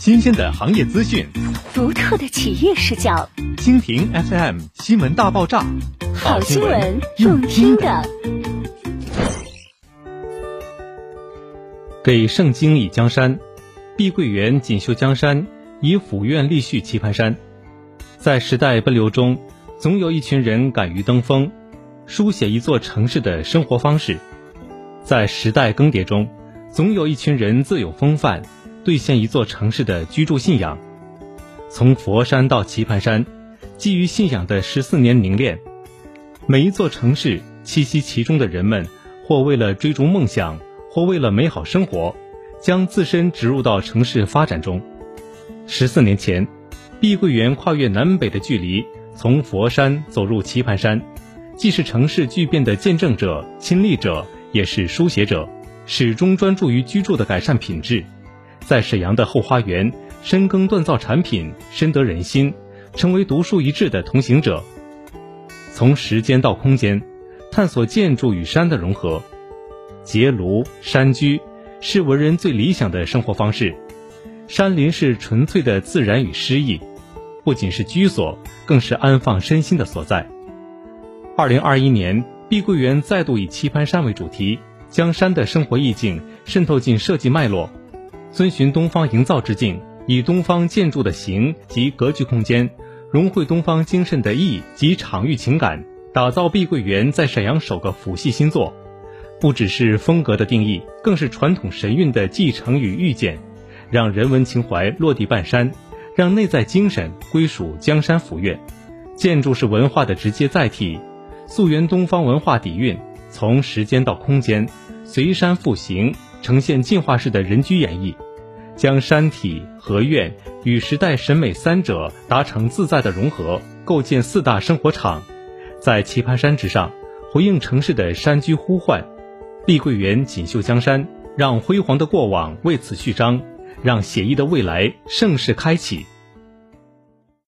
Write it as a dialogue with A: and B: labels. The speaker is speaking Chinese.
A: 新鲜的行业资讯，
B: 独特的企业视角，
A: 蜻蜓 FM 新闻大爆炸，
B: 好新闻用听的。
A: 给圣经以江山，碧桂园锦绣江山，以府院立续棋盘山。在时代奔流中，总有一群人敢于登峰，书写一座城市的生活方式；在时代更迭中，总有一群人自有风范，兑现一座城市的居住信仰。从佛山到棋盘山，基于信仰的十四年凝练。每一座城市栖息其中的人们，或为了追逐梦想。或为了美好生活，将自身植入到城市发展中。十四年前，碧桂园跨越南北的距离，从佛山走入棋盘山，既是城市巨变的见证者、亲历者，也是书写者，始终专注于居住的改善品质。在沈阳的后花园深耕锻造产品，深得人心，成为独树一帜的同行者。从时间到空间，探索建筑与山的融合。结庐山居是文人最理想的生活方式。山林是纯粹的自然与诗意，不仅是居所，更是安放身心的所在。二零二一年，碧桂园再度以棋盘山为主题，将山的生活意境渗透进设计脉络，遵循东方营造之境，以东方建筑的形及格局空间，融汇东方精神的意及场域情感，打造碧桂园在沈阳首个府系新作。不只是风格的定义，更是传统神韵的继承与预见，让人文情怀落地半山，让内在精神归属江山府院。建筑是文化的直接载体，溯源东方文化底蕴，从时间到空间，随山复形，呈现进化式的人居演绎，将山体河院与时代审美三者达成自在的融合，构建四大生活场，在棋盘山之上，回应城市的山居呼唤。碧桂园锦绣江山，让辉煌的过往为此序章，让写意的未来盛世开启。